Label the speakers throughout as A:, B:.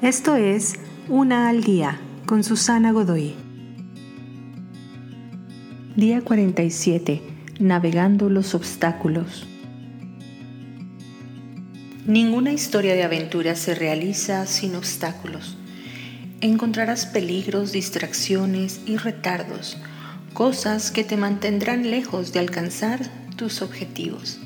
A: Esto es Una al Día con Susana Godoy. Día 47. Navegando los obstáculos. Ninguna historia de aventura se realiza sin obstáculos. Encontrarás peligros, distracciones y retardos, cosas que te mantendrán lejos de alcanzar tus objetivos.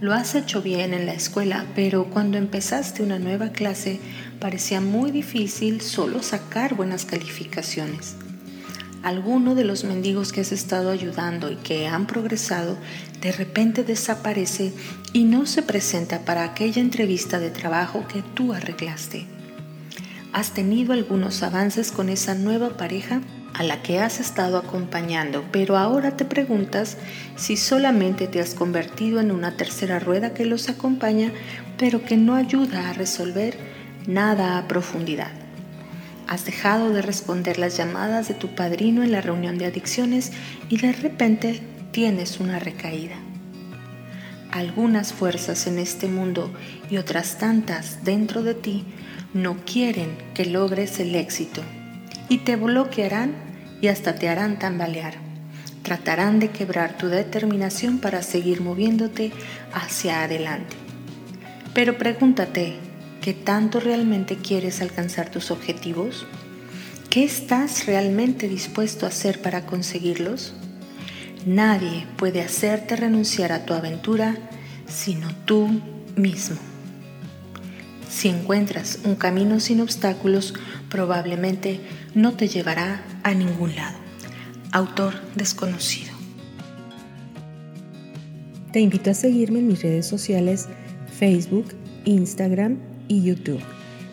A: Lo has hecho bien en la escuela, pero cuando empezaste una nueva clase parecía muy difícil solo sacar buenas calificaciones. Alguno de los mendigos que has estado ayudando y que han progresado de repente desaparece y no se presenta para aquella entrevista de trabajo que tú arreglaste. ¿Has tenido algunos avances con esa nueva pareja? A la que has estado acompañando, pero ahora te preguntas si solamente te has convertido en una tercera rueda que los acompaña, pero que no ayuda a resolver nada a profundidad. Has dejado de responder las llamadas de tu padrino en la reunión de adicciones y de repente tienes una recaída. Algunas fuerzas en este mundo y otras tantas dentro de ti no quieren que logres el éxito y te bloquearán y hasta te harán tambalear. Tratarán de quebrar tu determinación para seguir moviéndote hacia adelante. Pero pregúntate, ¿qué tanto realmente quieres alcanzar tus objetivos? ¿Qué estás realmente dispuesto a hacer para conseguirlos? Nadie puede hacerte renunciar a tu aventura sino tú mismo. Si encuentras un camino sin obstáculos, probablemente no te llevará a ningún lado. Autor desconocido. Te invito a seguirme en mis redes sociales Facebook, Instagram y YouTube.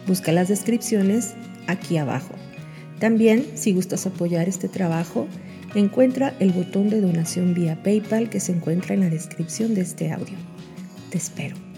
A: Busca las descripciones aquí abajo. También, si gustas apoyar este trabajo, encuentra el botón de donación vía PayPal que se encuentra en la descripción de este audio. Te espero.